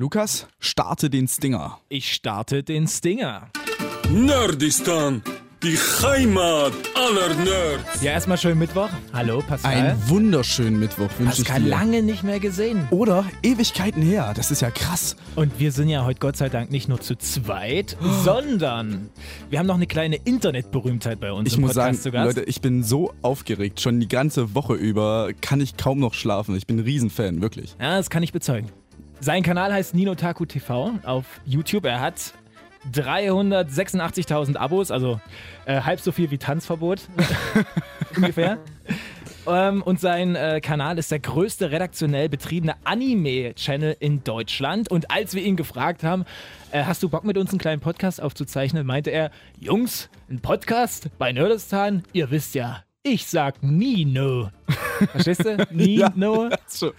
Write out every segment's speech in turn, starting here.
Lukas, starte den Stinger. Ich starte den Stinger. Nerdistan, die Heimat aller Nerds. Ja, erstmal schönen Mittwoch. Hallo, Pascal. Einen wunderschönen Mittwoch wünsche ich Pascal, dir. lange nicht mehr gesehen. Oder Ewigkeiten her. Das ist ja krass. Und wir sind ja heute Gott sei Dank nicht nur zu zweit, sondern wir haben noch eine kleine Internetberühmtheit bei uns Ich im muss Podcast sagen, zu Gast. Leute, ich bin so aufgeregt. Schon die ganze Woche über kann ich kaum noch schlafen. Ich bin ein Riesenfan, wirklich. Ja, das kann ich bezeugen. Sein Kanal heißt Ninotaku TV auf YouTube. Er hat 386.000 Abos, also äh, halb so viel wie Tanzverbot ungefähr. Ähm, und sein äh, Kanal ist der größte redaktionell betriebene Anime-Channel in Deutschland. Und als wir ihn gefragt haben, äh, hast du Bock mit uns einen kleinen Podcast aufzuzeichnen, meinte er, Jungs, ein Podcast bei Nerdistan? Ihr wisst ja, ich sag nie no. Verstehst du? Nie Ja. So.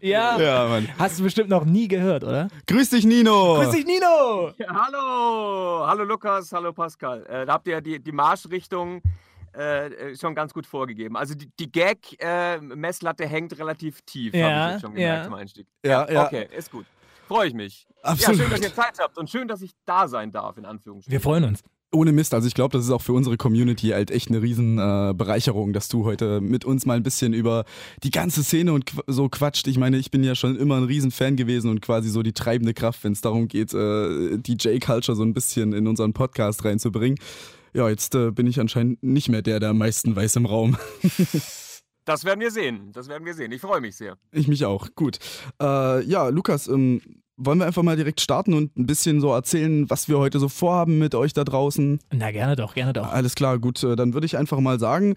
Ja. Ja, Mann. Hast du bestimmt noch nie gehört, oder? Grüß dich, Nino. Grüß dich, Nino! Ja, hallo, hallo Lukas, hallo Pascal. Äh, da habt ihr ja die, die Marschrichtung äh, schon ganz gut vorgegeben. Also die, die Gag-Messlatte hängt relativ tief, Ja, habe ich jetzt schon gemerkt ja. zum Einstieg. Ja, ja. Okay, ist gut. Freue ich mich. Absolut. Ja, schön, dass ihr Zeit habt und schön, dass ich da sein darf, in Anführungsstrichen. Wir freuen uns. Ohne Mist, also ich glaube, das ist auch für unsere Community halt echt eine riesen äh, Bereicherung, dass du heute mit uns mal ein bisschen über die ganze Szene und qu so quatscht. Ich meine, ich bin ja schon immer ein riesen Fan gewesen und quasi so die treibende Kraft, wenn es darum geht, äh, DJ-Culture so ein bisschen in unseren Podcast reinzubringen. Ja, jetzt äh, bin ich anscheinend nicht mehr der, der am meisten weiß im Raum. Das werden wir sehen, das werden wir sehen. Ich freue mich sehr. Ich mich auch. Gut. Äh, ja, Lukas, ähm, wollen wir einfach mal direkt starten und ein bisschen so erzählen, was wir heute so vorhaben mit euch da draußen? Na, gerne doch, gerne doch. Alles klar, gut, äh, dann würde ich einfach mal sagen,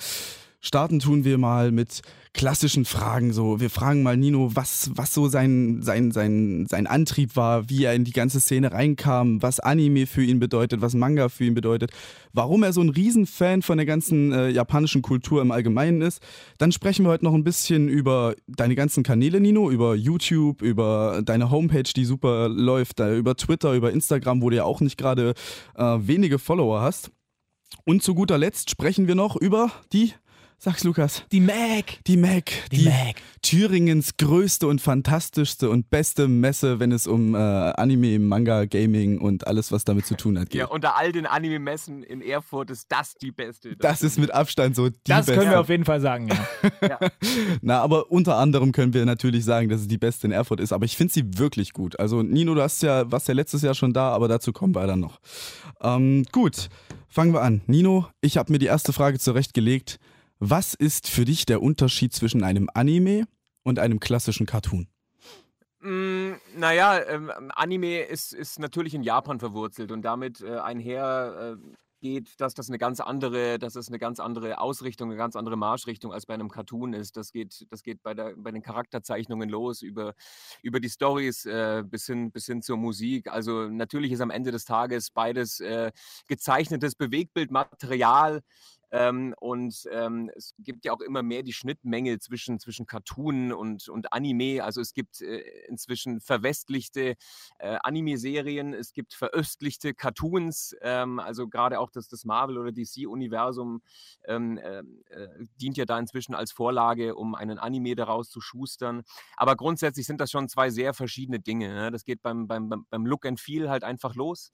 starten tun wir mal mit klassischen Fragen. So, wir fragen mal Nino, was, was so sein, sein, sein, sein Antrieb war, wie er in die ganze Szene reinkam, was Anime für ihn bedeutet, was Manga für ihn bedeutet, warum er so ein Riesenfan von der ganzen äh, japanischen Kultur im Allgemeinen ist. Dann sprechen wir heute noch ein bisschen über deine ganzen Kanäle, Nino, über YouTube, über deine Homepage, die super läuft, äh, über Twitter, über Instagram, wo du ja auch nicht gerade äh, wenige Follower hast. Und zu guter Letzt sprechen wir noch über die, sag's Lukas, Die Mac! die Mac. Die Mac. Thüringens größte und fantastischste und beste Messe, wenn es um äh, Anime, Manga, Gaming und alles, was damit zu tun hat, geht. Ja, unter all den Anime-Messen in Erfurt ist das die beste. das ist mit Abstand so die Das beste. können wir auf jeden Fall sagen, ja. Na, aber unter anderem können wir natürlich sagen, dass es die beste in Erfurt ist. Aber ich finde sie wirklich gut. Also Nino, du hast ja, warst ja letztes Jahr schon da, aber dazu kommen wir dann noch. Ähm, gut, fangen wir an. Nino, ich habe mir die erste Frage zurechtgelegt. Was ist für dich der Unterschied zwischen einem Anime und einem klassischen Cartoon? Mm, naja, ähm, Anime ist, ist natürlich in Japan verwurzelt und damit äh, einher äh, geht, dass das eine ganz andere, dass das eine ganz andere Ausrichtung, eine ganz andere Marschrichtung als bei einem Cartoon ist. Das geht, das geht bei, der, bei den Charakterzeichnungen los, über, über die Stories äh, bis, hin, bis hin zur Musik. Also natürlich ist am Ende des Tages beides äh, gezeichnetes Bewegtbildmaterial. Ähm, und ähm, es gibt ja auch immer mehr die Schnittmenge zwischen, zwischen Cartoon und, und Anime. Also es gibt äh, inzwischen verwestlichte äh, Anime-Serien, es gibt veröstlichte Cartoons. Ähm, also gerade auch das, das Marvel- oder DC-Universum ähm, ähm, äh, dient ja da inzwischen als Vorlage, um einen Anime daraus zu schustern. Aber grundsätzlich sind das schon zwei sehr verschiedene Dinge. Ne? Das geht beim, beim, beim- Look and Feel halt einfach los.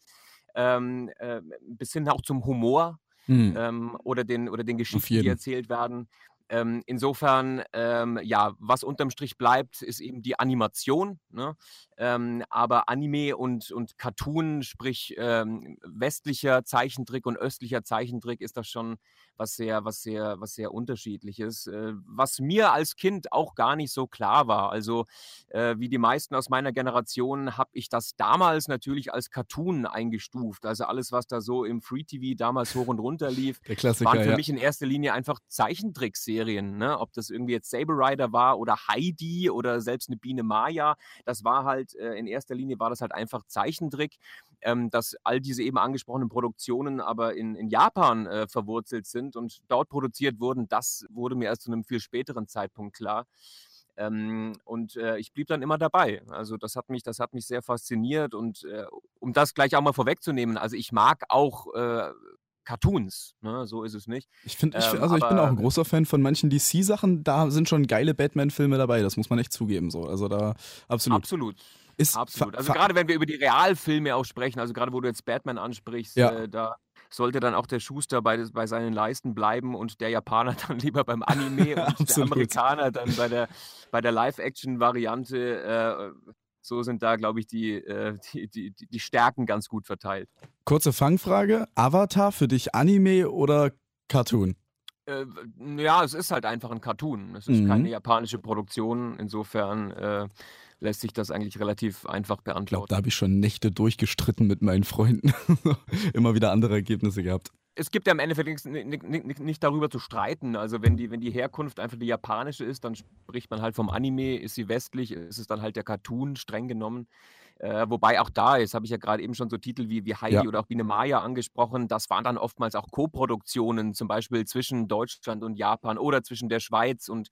Ähm, äh, bis hin auch zum Humor Hm. ähm, oder, den, oder den Geschichten, die erzählt werden. Ähm, insofern, ähm, ja, was unterm Strich bleibt, ist eben die Animation. Ne? Ähm, aber Anime und, und Cartoon, sprich ähm, westlicher Zeichentrick und östlicher Zeichentrick, ist das schon was sehr, was sehr, was sehr unterschiedliches. Äh, was mir als Kind auch gar nicht so klar war. Also äh, wie die meisten aus meiner Generation habe ich das damals natürlich als Cartoon eingestuft. Also alles, was da so im Free TV damals hoch und runter lief, waren für ja. mich in erster Linie einfach Zeichentrickserien. Ne? Ob das irgendwie jetzt Saber Rider war oder Heidi oder selbst eine Biene Maya, das war halt äh, in erster Linie war das halt einfach Zeichentrick. Ähm, dass all diese eben angesprochenen Produktionen aber in, in Japan äh, verwurzelt sind und dort produziert wurden, das wurde mir erst zu einem viel späteren Zeitpunkt klar. Ähm, und äh, ich blieb dann immer dabei. Also das hat mich, das hat mich sehr fasziniert und äh, um das gleich auch mal vorwegzunehmen, also ich mag auch äh, Cartoons, ne? so ist es nicht. Ich finde, Ähm, also ich bin auch ein großer Fan von manchen DC-Sachen. Da sind schon geile Batman-Filme dabei, das muss man echt zugeben. So. Also da absolut. Absolut. Ist Absolut. Also gerade wenn wir über die Realfilme auch sprechen, also gerade wo du jetzt Batman ansprichst, Ja. äh, da sollte dann auch der Schuster bei, bei seinen Leisten bleiben und der Japaner dann lieber beim Anime und der. Amerikaner dann bei der, bei der Live-Action-Variante. Äh, so sind da, glaube ich, die, äh, die, die, die Stärken ganz gut verteilt. Kurze Fangfrage. Avatar für dich Anime oder Cartoon? Äh, ja, es ist halt einfach ein Cartoon. Es ist Mhm. keine japanische Produktion. Insofern äh, lässt sich das eigentlich relativ einfach Ich glaube, beantworten. da habe ich schon Nächte durchgestritten mit meinen Freunden. Immer wieder andere Ergebnisse gehabt. Es gibt ja im Endeffekt nichts- ni- ni- ni- nicht darüber zu streiten. Also wenn die, wenn die Herkunft einfach die japanische ist, dann spricht man halt vom Anime, ist sie westlich, ist es dann halt der Cartoon, streng genommen. Äh, wobei auch da, jetzt habe ich ja gerade eben schon so Titel wie, wie Heidi Ja. oder auch Biene Maya angesprochen, das waren dann oftmals auch Co-Produktionen, zum Beispiel zwischen Deutschland und Japan oder zwischen der Schweiz und,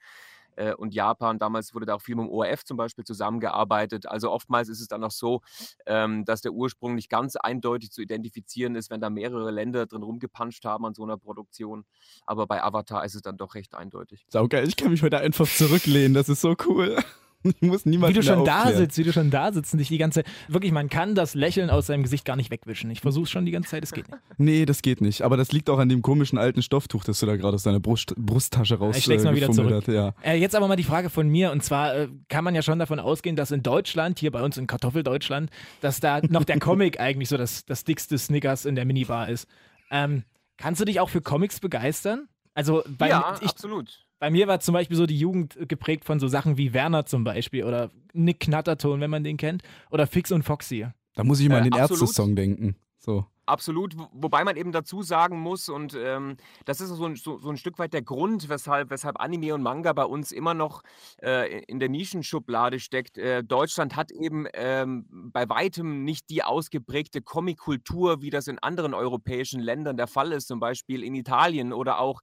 äh, und Japan. Damals wurde da auch viel mit dem ORF zum Beispiel zusammengearbeitet. Also oftmals ist es dann auch so, ähm, dass der Ursprung nicht ganz eindeutig zu identifizieren ist, wenn da mehrere Länder drin rumgepanscht haben an so einer Produktion. Aber bei Avatar ist es dann doch recht eindeutig. Saugeil, ich kann mich heute einfach zurücklehnen. Das ist so cool. Ich muss niemand Wie du schon da sitzt, wie du schon da sitzt und dich die ganze wirklich, man kann das Lächeln aus seinem Gesicht gar nicht wegwischen. Ich versuche schon die ganze Zeit, es geht nicht. Nee, das geht nicht. Aber das liegt auch an dem komischen alten Stofftuch, das du da gerade aus deiner Brust, Brusttasche raus Ich schläg's mal wieder zurück. Hat. Ja. Äh, jetzt aber mal die Frage von mir und zwar äh, kann man ja schon davon ausgehen, dass in Deutschland, hier bei uns in Kartoffeldeutschland, dass da noch der Comic eigentlich so das, das dickste Snickers in der Minibar ist. Ähm, kannst du dich auch für Comics begeistern? Also bei, ja, ich, absolut. Bei mir war zum Beispiel so die Jugend geprägt von so Sachen wie Werner zum Beispiel oder Nick Knatterton, wenn man den kennt, oder Fix und Foxy. Da muss ich mal Äh, an den absolut. Ärzte-Song denken. So. Absolut, wo- wobei man eben dazu sagen muss, und ähm, das ist so ein, so, so ein Stück weit der Grund, weshalb, weshalb Anime und Manga bei uns immer noch äh, in der Nischenschublade steckt. Äh, Deutschland hat eben ähm, bei weitem nicht die ausgeprägte Comic-Kultur, wie das in anderen europäischen Ländern der Fall ist, zum Beispiel in Italien oder auch,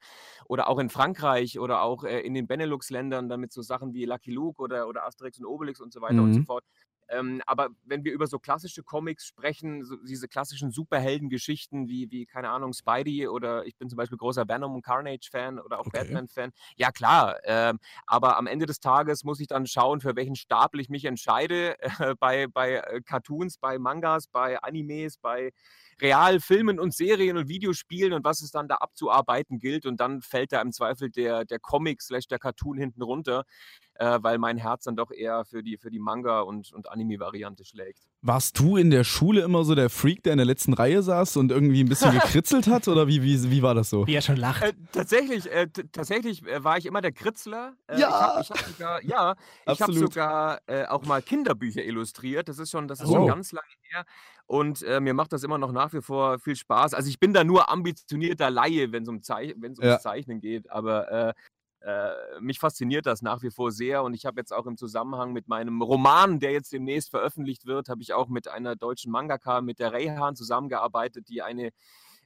oder auch in Frankreich oder auch äh, in den Benelux-Ländern, damit so Sachen wie Lucky Luke oder, oder Asterix und Obelix und so weiter und so Mhm. fort. Ähm, aber wenn wir über so klassische Comics sprechen, so diese klassischen Superheldengeschichten wie, wie, keine Ahnung, Spidey oder ich bin zum Beispiel großer Venom und Carnage-Fan oder auch Okay. Batman-Fan. Ja, klar. Ähm, aber am Ende des Tages muss ich dann schauen, für welchen Stapel ich mich entscheide. Äh, bei, bei äh, Cartoons, bei Mangas, bei Animes, bei Realfilmen und Serien und Videospielen und was es dann da abzuarbeiten gilt. Und dann fällt da im Zweifel der, der Comic slash der Cartoon hinten runter, äh, weil mein Herz dann doch eher für die, für die Manga- und, und Anime-Variante schlägt. Warst du in der Schule immer so der Freak, der in der letzten Reihe saß und irgendwie ein bisschen gekritzelt hat? Oder wie, wie, wie war das so? Wie er schon lacht. Äh, tatsächlich, äh, tatsächlich äh, war ich immer der Kritzler. Äh, Ja. Ich habe hab sogar, ja, ich Absolut. sogar äh, auch mal Kinderbücher illustriert. Das ist schon, das ist schon Oh. ganz lange her. Und äh, mir macht das immer noch nach wie vor viel Spaß. Also ich bin da nur ambitionierter Laie, wenn es um Zei wenn's ums Ja. Zeichnen geht. Aber äh, äh, mich fasziniert das nach wie vor sehr. Und ich habe jetzt auch im Zusammenhang mit meinem Roman, der jetzt demnächst veröffentlicht wird, habe ich auch mit einer deutschen Mangaka, mit der Reyhan zusammengearbeitet, die eine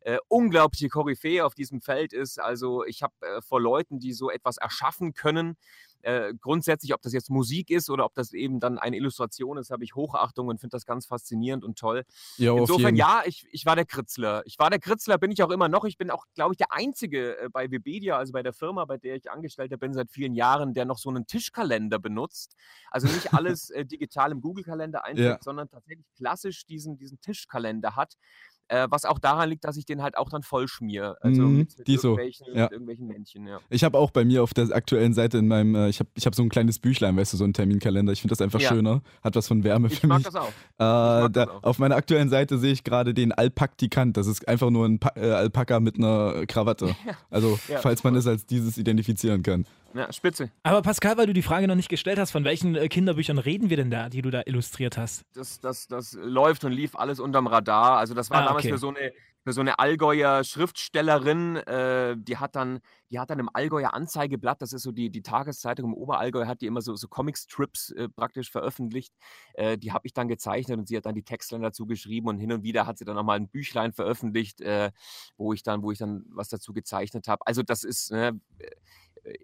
äh, unglaubliche Koryphäe auf diesem Feld ist. Also ich habe äh, vor Leuten, die so etwas erschaffen können, äh, grundsätzlich, ob das jetzt Musik ist oder ob das eben dann eine Illustration ist, habe ich Hochachtung und finde das ganz faszinierend und toll. Auf Insofern, ja, ich, ich war der Kritzler. Ich war der Kritzler, bin ich auch immer noch. Ich bin auch, glaube ich, der Einzige äh, bei Webedia, also bei der Firma, bei der ich Angestellter bin seit vielen Jahren, der noch so einen Tischkalender benutzt. Also nicht alles äh, digital im Google-Kalender einträgt, Ja. sondern tatsächlich klassisch diesen, diesen Tischkalender hat. Äh, was auch daran liegt, dass ich den halt auch dann voll schmier. Also Mhm, mit, mit, die so, irgendwelchen, ja. mit irgendwelchen Männchen, ja. Ich habe auch bei mir auf der aktuellen Seite in meinem, äh, ich habe ich hab so ein kleines Büchlein, weißt du, so ein Terminkalender. Ich finde das einfach Ja. schöner. Hat was von Wärme Ich für mich. Äh, mag da, das auch. auf meiner aktuellen Seite sehe ich gerade den Alpaktikant. Das ist einfach nur ein pa äh, Alpaka mit einer Krawatte. Also, falls man es als dieses identifizieren kann. Ja, spitze. Aber Pascal, weil du die Frage noch nicht gestellt hast, von welchen äh, Kinderbüchern reden wir denn da, die du da illustriert hast? das, das, das läuft und lief alles unterm Radar. Also das war Ah, damals okay. für so eine für so eine Allgäuer Schriftstellerin, äh, die hat dann, die hat dann im Allgäuer Anzeigeblatt, das ist so die, die Tageszeitung im Oberallgäu, hat die immer so, so Comic-Strips äh, praktisch veröffentlicht. Äh, die habe ich dann gezeichnet und sie hat dann die Textline dazu geschrieben und hin und wieder hat sie dann nochmal ein Büchlein veröffentlicht, äh, wo ich dann, wo ich dann was dazu gezeichnet habe. Also das ist ne,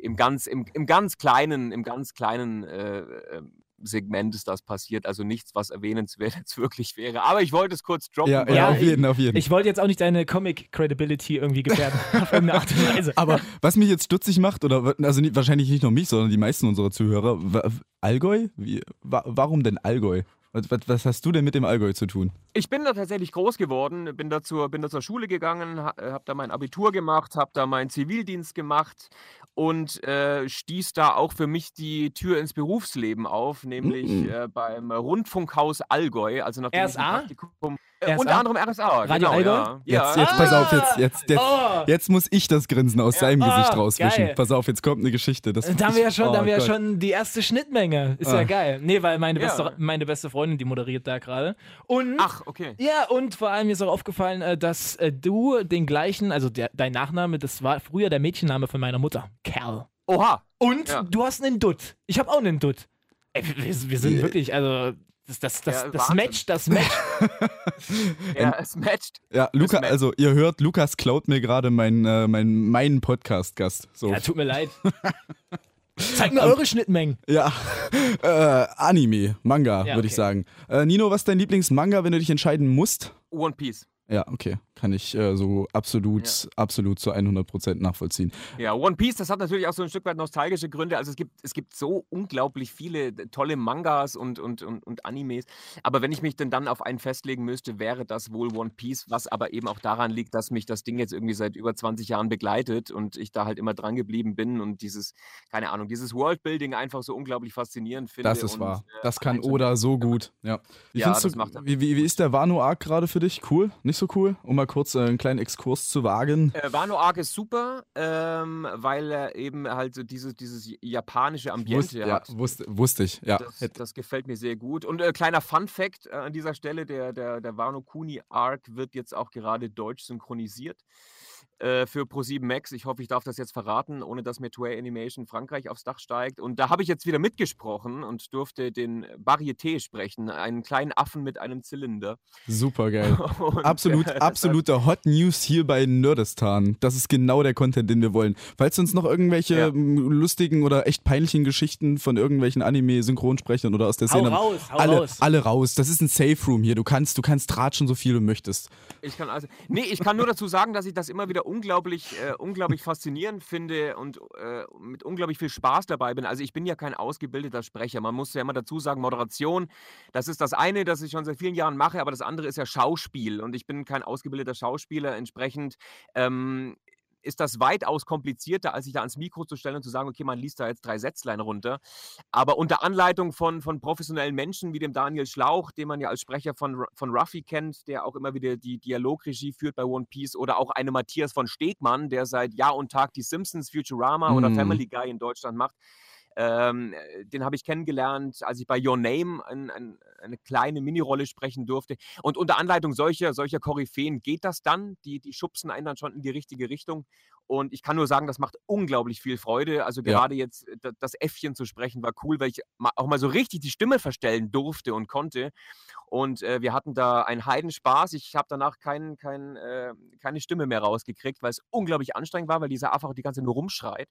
im ganz, im, im ganz kleinen, im ganz kleinen äh, äh, Segment ist das passiert, also nichts, was erwähnenswert jetzt wirklich wäre. Aber ich wollte es kurz droppen. Ja, ja, auf jeden, auf jeden. Ich wollte jetzt auch nicht deine Comic-Credibility irgendwie gefährden, auf irgendeine Art und Weise. Aber was mich jetzt stutzig macht, oder also nie, wahrscheinlich nicht nur mich, sondern die meisten unserer Zuhörer, Allgäu? Wie, wa, warum denn Allgäu? Was, was, was hast du denn mit dem Allgäu zu tun? Ich bin da tatsächlich groß geworden, bin da zur, bin da zur Schule gegangen, ha, habe da mein Abitur gemacht, habe da meinen Zivildienst gemacht und äh, stieß da auch für mich die Tür ins Berufsleben auf, nämlich Mhm. äh, beim Rundfunkhaus Allgäu. Also nachdem ich ein RSA? Praktikum, äh, RSA? unter anderem RSA. Radio genau, Allgäu? Ja. Jetzt, ja. jetzt pass auf, jetzt, jetzt, jetzt, Oh. jetzt muss ich das Grinsen aus Ja. seinem Ah, Gesicht rauswischen. geil. Pass auf, jetzt kommt eine Geschichte. Das, Da haben wir ja schon, oh da haben wir ja schon die erste Schnittmenge. Ist ja Ah. geil. Nee, weil meine, Ja. beste, meine beste Freundin, die moderiert da gerade. Und Ach, okay. ja, und vor allem mir ist auch aufgefallen, äh, dass äh, du den gleichen, also der, dein Nachname, das war früher der Mädchenname von meiner Mutter. Cal. Oha. Und Ja. du hast einen Dutt. Ich habe auch einen Dutt. Ey, wir, wir sind Ja. wirklich, also das, das, das, Ja, das Wahnsinn. Match, das Match. Ja, es matcht. Ja, Luca, Match. also ihr hört, Lukas klaut mir gerade meinen äh, mein, meinen Podcast-Gast. So. ja, tut mir leid. Zeig mir eure Schnittmengen. Ja, äh, Anime, Manga, Ja, würde ich okay. sagen. Äh, Nino, was ist dein Lieblingsmanga, wenn du dich entscheiden musst? One Piece. Ja, okay. Kann ich äh, so absolut, absolut zu 100% nachvollziehen. Ja, One Piece, das hat natürlich auch so ein Stück weit nostalgische Gründe. Also es gibt, es gibt so unglaublich viele tolle Mangas und, und, und, und Animes. Aber wenn ich mich denn dann auf einen festlegen müsste, wäre das wohl One Piece, was aber eben auch daran liegt, dass mich das Ding jetzt irgendwie seit über 20 Jahren begleitet und ich da halt immer dran geblieben bin und dieses, keine Ahnung, dieses Worldbuilding einfach so unglaublich faszinierend finde. Das ist und, wahr. äh, Das kann einfach- Oda so gut. Ja. Wie, Ja, das du, macht wie, wie, wie ist der Wano-Arc gerade für dich? Cool? Nicht so cool? Um mal kurz äh, einen kleinen Exkurs zu wagen. Äh, Wano Arc ist super, ähm, weil er eben halt so dieses, dieses japanische Ambiente ja, hat. wusste, wusste ich. Ja. Das, das gefällt mir sehr gut. Und äh, kleiner Fun-Fact äh, an dieser Stelle: der, der, der Wano Kuni Arc wird jetzt auch gerade deutsch synchronisiert äh, für Pro7 Max. Ich hoffe, ich darf das jetzt verraten, ohne dass mir Toei Animation Frankreich aufs Dach steigt. Und da habe ich jetzt wieder mitgesprochen und durfte den Varieté sprechen, einen kleinen Affen mit einem Zylinder. Super geil. Und, Absolut, äh, das absolute Hot News hier bei Nerdistan. Das ist genau der Content, den wir wollen. Falls du uns noch irgendwelche Ja. lustigen oder echt peinlichen Geschichten von irgendwelchen Anime-Synchronsprechern oder aus der Hau Szene raus, hau alle, raus. alle raus. Das ist ein Safe Room hier. Du kannst, du kannst tratschen, so viel du möchtest. Ich kann also, nee, ich kann nur dazu sagen, dass ich das immer wieder unglaublich, äh, unglaublich faszinierend finde und äh, mit unglaublich viel Spaß dabei bin. Also ich bin ja kein ausgebildeter Sprecher. Man muss ja immer dazu sagen, Moderation, das ist das eine, das ich schon seit vielen Jahren mache, aber das andere ist ja Schauspiel und ich bin kein ausgebildeter Schauspieler. Entsprechend ähm, ist das weitaus komplizierter, als sich da ans Mikro zu stellen und zu sagen, okay, man liest da jetzt drei Sätzlein runter. Aber unter Anleitung von, von professionellen Menschen wie dem Daniel Schlauch, den man ja als Sprecher von, von Ruffy kennt, der auch immer wieder die Dialogregie führt bei One Piece, oder auch eine Matthias von Stegmann, der seit Jahr und Tag die Simpsons, Futurama oder Mhm. Family Guy in Deutschland macht. Ähm, äh, den habe ich kennengelernt, als ich bei Your Name ein, ein, eine kleine Minirolle sprechen durfte. Und unter Anleitung solcher, solcher Koryphäen geht das dann. Die, die schubsen einen dann schon in die richtige Richtung. Und ich kann nur sagen, das macht unglaublich viel Freude. Also Ja. gerade jetzt äh, da- das Äffchen zu sprechen war cool, weil ich auch mal so richtig die Stimme verstellen durfte und konnte. Und äh, wir hatten da einen Heidenspaß. Ich habe danach kein, kein, äh, keine Stimme mehr rausgekriegt, weil es unglaublich anstrengend war, weil dieser Affe auch die ganze Zeit nur rumschreit.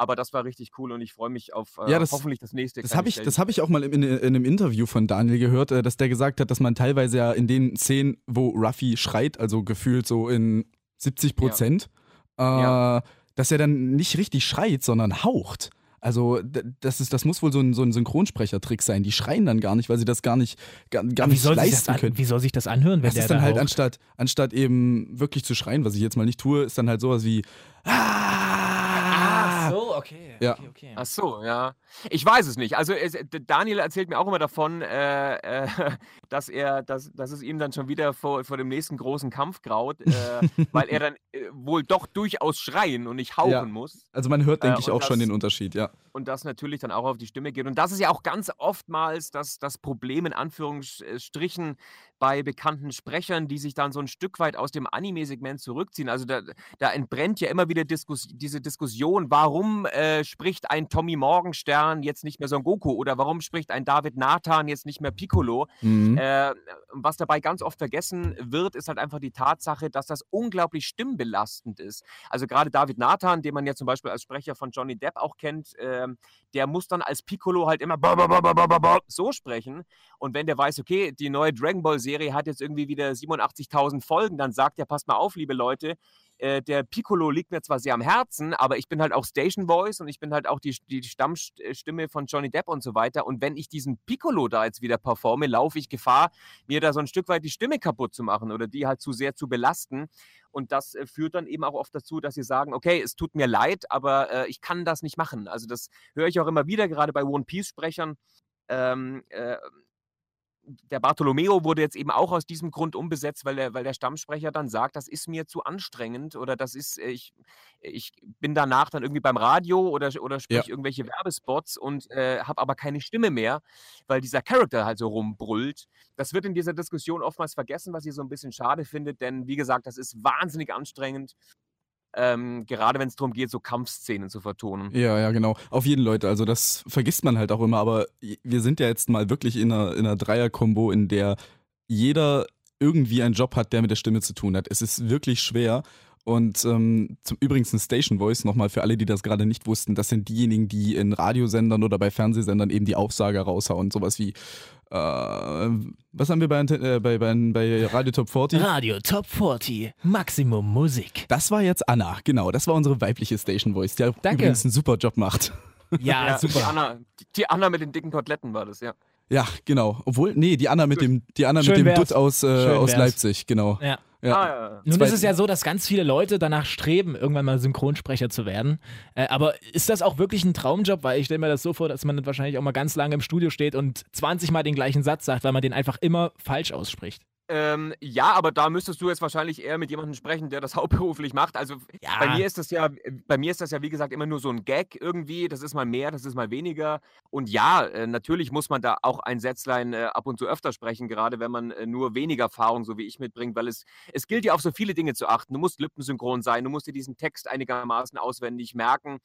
Aber das war richtig cool und ich freue mich auf äh, Ja, das- hoffentlich das nächste. Das habe ich, das hab ich auch mal in, in, in einem Interview von Daniel gehört, äh, dass der gesagt hat, dass man teilweise ja in den Szenen, wo Ruffy schreit, also gefühlt so in 70 Prozent, äh, Ja. dass er dann nicht richtig schreit, sondern haucht. Also das, ist, das muss wohl so ein, so ein Synchronsprechertrick sein. Die schreien dann gar nicht, weil sie das gar nicht, gar, gar wie, nicht soll sich das leisten an, können. wie soll sich das anhören, wenn Das der ist dann da halt haucht? anstatt, anstatt eben wirklich zu schreien, was ich jetzt mal nicht tue, ist dann halt sowas wie Ah, Ah! So, okay. Ja. okay, okay. Ach so, ja. Ich weiß es nicht. Also es, Daniel erzählt mir auch immer davon, äh, äh, dass er, dass, dass es ihm dann schon wieder vor, vor dem nächsten großen Kampf graut, äh, weil er dann äh, wohl doch durchaus schreien und nicht hauchen Ja. muss. Also man hört, denke Äh, ich, und auch schon das- den Unterschied, ja. Und das natürlich dann auch auf die Stimme geht. Und das ist ja auch ganz oftmals das, das Problem in Anführungsstrichen bei bekannten Sprechern, die sich dann so ein Stück weit aus dem Anime-Segment zurückziehen. Also da, da entbrennt ja immer wieder Diskus diese Diskussion, warum äh, spricht ein Tommy Morgenstern jetzt nicht mehr Son Goku oder warum spricht ein David Nathan jetzt nicht mehr Piccolo? Mhm. Äh, was dabei ganz oft vergessen wird, ist halt einfach die Tatsache, dass das unglaublich stimmbelastend ist. Also gerade David Nathan, den man ja zum Beispiel als Sprecher von Johnny Depp auch kennt, ähm, der muss dann als Piccolo halt immer so sprechen. Und wenn der weiß, okay, die neue Dragon Ball Serie hat jetzt irgendwie wieder 87.000 Folgen, dann sagt er, passt mal auf, liebe Leute, äh, der Piccolo liegt mir zwar sehr am Herzen, aber ich bin halt auch Station Voice und ich bin halt auch die, die Stammstimme von Johnny Depp und so weiter. Und wenn ich diesen Piccolo da jetzt wieder performe, laufe ich Gefahr, mir da so ein Stück weit die Stimme kaputt zu machen oder die halt zu sehr zu belasten. Und das äh, führt dann eben auch oft dazu, dass sie sagen, okay, es tut mir leid, aber äh, ich kann das nicht machen. Also das höre ich auch immer wieder, gerade bei One Piece-Sprechern. Ähm, äh, der Bartolomeo wurde jetzt eben auch aus diesem Grund umbesetzt, weil der, weil der Stammsprecher dann sagt, das ist mir zu anstrengend oder das ist, äh, ich, ich bin danach dann irgendwie beim Radio oder, oder spreche ja. irgendwelche Werbespots und äh, habe aber keine Stimme mehr, weil dieser Charakter halt so rumbrüllt. Das wird in dieser Diskussion oftmals vergessen, was ich so ein bisschen schade finde, denn wie gesagt, das ist wahnsinnig anstrengend ähm, gerade wenn es darum geht, so Kampfszenen zu vertonen. Ja, ja, genau. Auf jeden Leute. Also das vergisst man halt auch immer, aber wir sind ja jetzt mal wirklich in einer, in einer Dreier-Kombo, in der jeder irgendwie einen Job hat, der mit der Stimme zu tun hat. Es ist wirklich schwer. Und ähm, zum übrigens ein Station Voice, nochmal für alle, die das gerade nicht wussten, das sind diejenigen, die in Radiosendern oder bei Fernsehsendern eben die Aufsager raushauen. Sowas wie äh, was haben wir bei, äh, bei, bei, bei Radio Top 40? Radio Top 40, Maximum Musik. Das war jetzt Anna, genau. Das war unsere weibliche Station Voice, die Danke. übrigens einen super Job macht. Ja, ja super. Die Anna, die Anna mit den dicken Koteletten war das, ja. Ja, genau. Obwohl, nee, die Anna mit dem, die Anna mit dem Dutt aus, äh, aus Leipzig, genau. Ja. Ja. Ah, ja. Nun ist es ja so, dass ganz viele Leute danach streben, irgendwann mal Synchronsprecher zu werden. Äh, aber ist das auch wirklich ein Traumjob? Weil ich stelle mir das so vor, dass man wahrscheinlich auch mal ganz lange im Studio steht und 20 Mal den gleichen Satz sagt, weil man den einfach immer falsch ausspricht. Ähm, ja, aber da müsstest du jetzt wahrscheinlich eher mit jemandem sprechen, der das hauptberuflich macht. Also Ja. bei mir ist das ja, bei mir ist das ja wie gesagt immer nur so ein Gag irgendwie. Das ist mal mehr, das ist mal weniger. Und ja, äh, natürlich muss man da auch ein Sätzlein äh, ab und zu öfter sprechen, gerade wenn man äh, nur weniger Erfahrung, so wie ich mitbringt, weil es, es gilt ja auf so viele Dinge zu achten. Du musst lippensynchron sein, du musst dir diesen Text einigermaßen auswendig merken.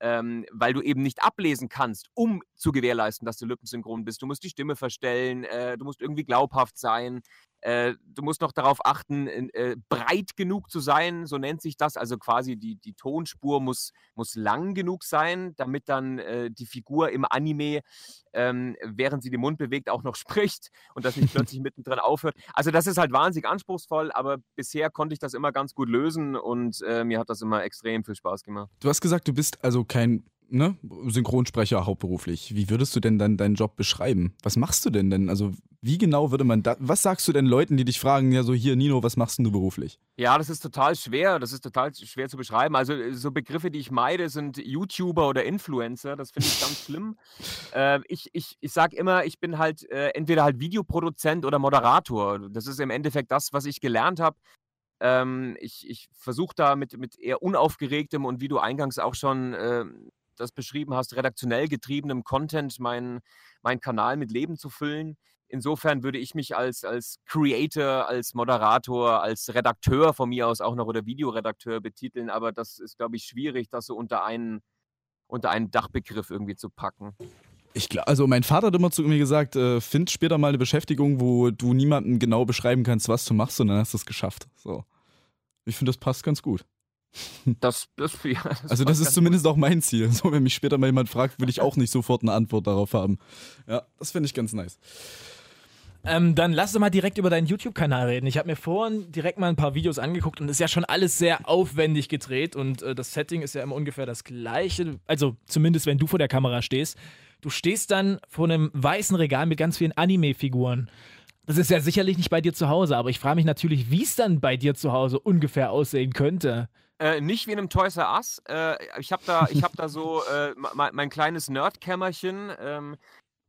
Ähm, weil du eben nicht ablesen kannst, um zu gewährleisten, dass du lippensynchron bist. Du musst die Stimme verstellen, äh, du musst irgendwie glaubhaft sein. Äh, du musst noch darauf achten, äh, breit genug zu sein, so nennt sich das. Also quasi die, die Tonspur muss, muss lang genug sein, damit dann äh, die Figur im Anime, ähm, während sie den Mund bewegt, auch noch spricht und das nicht plötzlich mittendrin aufhört. Also das ist halt wahnsinnig anspruchsvoll, aber bisher konnte ich das immer ganz gut lösen und äh, mir hat das immer extrem viel Spaß gemacht. Du hast gesagt, du bist also kein ne, Synchronsprecher hauptberuflich. Wie würdest du denn dann deinen Job beschreiben? Was machst du denn denn? Also wie genau würde man da, was sagst du denn Leuten, die dich fragen, ja so hier Nino, was machst denn du beruflich? Ja, das ist total schwer, das ist total schwer zu beschreiben. Also äh, so Begriffe, die ich meide, sind YouTuber oder Influencer, das finde ich ganz schlimm. Äh, ich ich, ich sage immer, ich bin halt äh, entweder halt Videoproduzent oder Moderator. Das ist im Endeffekt das, was ich gelernt habe. Ähm, ich ich versuche da mit, mit eher unaufgeregtem und wie du eingangs auch schon äh, das beschrieben hast, redaktionell getriebenem Content meinen meinen Kanal mit Leben zu füllen. Insofern würde ich mich als, als Creator, als Moderator, als Redakteur von mir aus auch noch oder Videoredakteur betiteln, aber das ist, glaube ich, schwierig, das so unter einen, unter einen Dachbegriff irgendwie zu packen. Ich glaube, also mein Vater hat immer zu mir gesagt, äh, find später mal eine Beschäftigung, wo du niemandem genau beschreiben kannst, was du machst, und dann hast du es geschafft. So. Ich finde, das passt ganz gut. Das, das, ja, das Also das ist zumindest auch mein Ziel. So, wenn mich später mal jemand fragt, will ich auch nicht sofort eine Antwort darauf haben. Ja, das finde ich ganz nice. Ähm, dann lass uns mal direkt über deinen YouTube-Kanal reden. Ich habe mir vorhin direkt mal ein paar Videos angeguckt und es ist ja schon alles sehr aufwendig gedreht und äh, das Setting ist ja immer ungefähr das gleiche. Also zumindest wenn du vor der Kamera stehst. Du stehst dann vor einem weißen Regal mit ganz vielen Anime-Figuren. Das ist ja sicherlich nicht bei dir zu Hause, aber ich frage mich natürlich, wie es dann bei dir zu Hause ungefähr aussehen könnte. Äh, nicht wie in einem Toys R Us. Äh, ich habe da, ich hab da so äh, mein, mein kleines Nerdkämmerchen, ähm,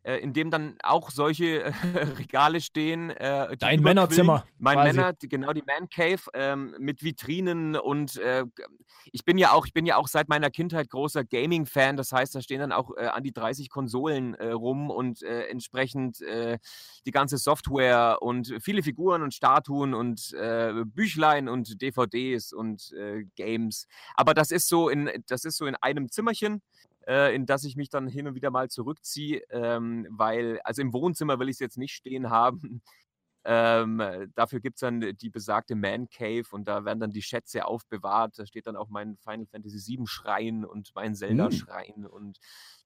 äh, in dem dann auch solche äh, Regale stehen. Äh, Dein. Männerzimmer. Mein quasi. Männer, genau die Man Cave ähm, mit Vitrinen und äh, ich bin ja auch, ich bin ja auch seit meiner Kindheit großer Gaming-Fan. Das heißt, da stehen dann auch äh, an die 30 Konsolen äh, rum und äh, entsprechend die ganze Software und viele Figuren und Statuen und Büchlein und DVDs und Games. Aber das ist so in, das ist so in einem Zimmerchen äh, in das ich mich dann hin und wieder mal zurückziehe, ähm, weil, also im Wohnzimmer will ich es jetzt nicht stehen haben. Ähm, dafür gibt es dann die besagte Man Cave und da werden dann die Schätze aufbewahrt. Da steht dann auch mein Final Fantasy VII Schrein und mein Zelda Schrein und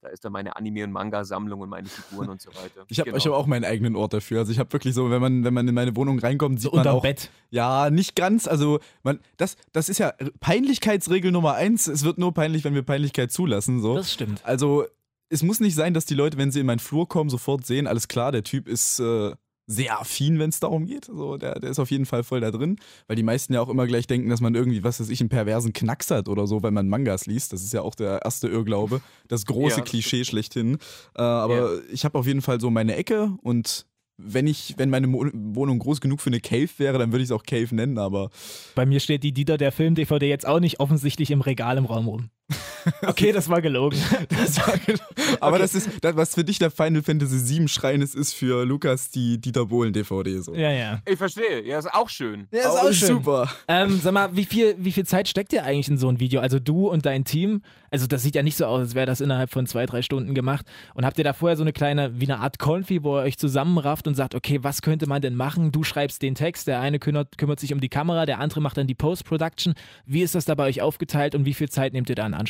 da ist dann meine Anime- und Manga-Sammlung und meine Figuren und so weiter. Ich habe Genau. ich hab auch meinen eigenen Ort dafür. Also ich habe wirklich so, wenn man, wenn man in meine Wohnung reinkommt, sieht So man auch, Bett. Ja, nicht ganz. Also man, das, das ist ja Peinlichkeitsregel Nummer eins. Es wird nur peinlich, wenn wir Peinlichkeit zulassen. So. Das stimmt. Also es muss nicht sein, dass die Leute, wenn sie in meinen Flur kommen, sofort sehen, alles klar, der Typ ist äh, sehr affin, wenn es darum geht. So, der, der ist auf jeden Fall voll da drin, weil die meisten ja auch immer gleich denken, dass man irgendwie, was weiß ich, einen perversen Knacks hat oder so, wenn man Mangas liest. Das ist ja auch der erste Irrglaube, das große Ja, das Klischee schlechthin. Äh, aber ich habe auf jeden Fall so meine Ecke und wenn ich, wenn meine Mo Wohnung groß genug für eine Cave wäre, dann würde ich es auch Cave nennen, aber Bei mir steht die Dieter der Film-DVD jetzt auch nicht offensichtlich im Regal im Raum rum. Okay, das war gelogen. Das war genau- Aber das ist, das, was für dich der Final Fantasy VII Schrein ist, ist für Lukas die Dieter Bohlen DVD. So. Ja, ja. Ich verstehe, ja, ist auch schön. Ja, Oh, super. Ähm, sag mal, wie viel, wie viel Zeit steckt ihr eigentlich in so ein Video? Also du und dein Team? Also das sieht ja nicht so aus, als wäre das innerhalb von zwei, drei Stunden gemacht. Und habt ihr da vorher so eine kleine, wie eine Art Konfi, wo ihr euch zusammenrafft und sagt, okay, was könnte man denn machen? Du schreibst den Text, der eine kümmert, kümmert sich um die Kamera, der andere macht dann die Post-Production. Wie ist das da bei euch aufgeteilt und wie viel Zeit nehmt ihr da in Anspruch?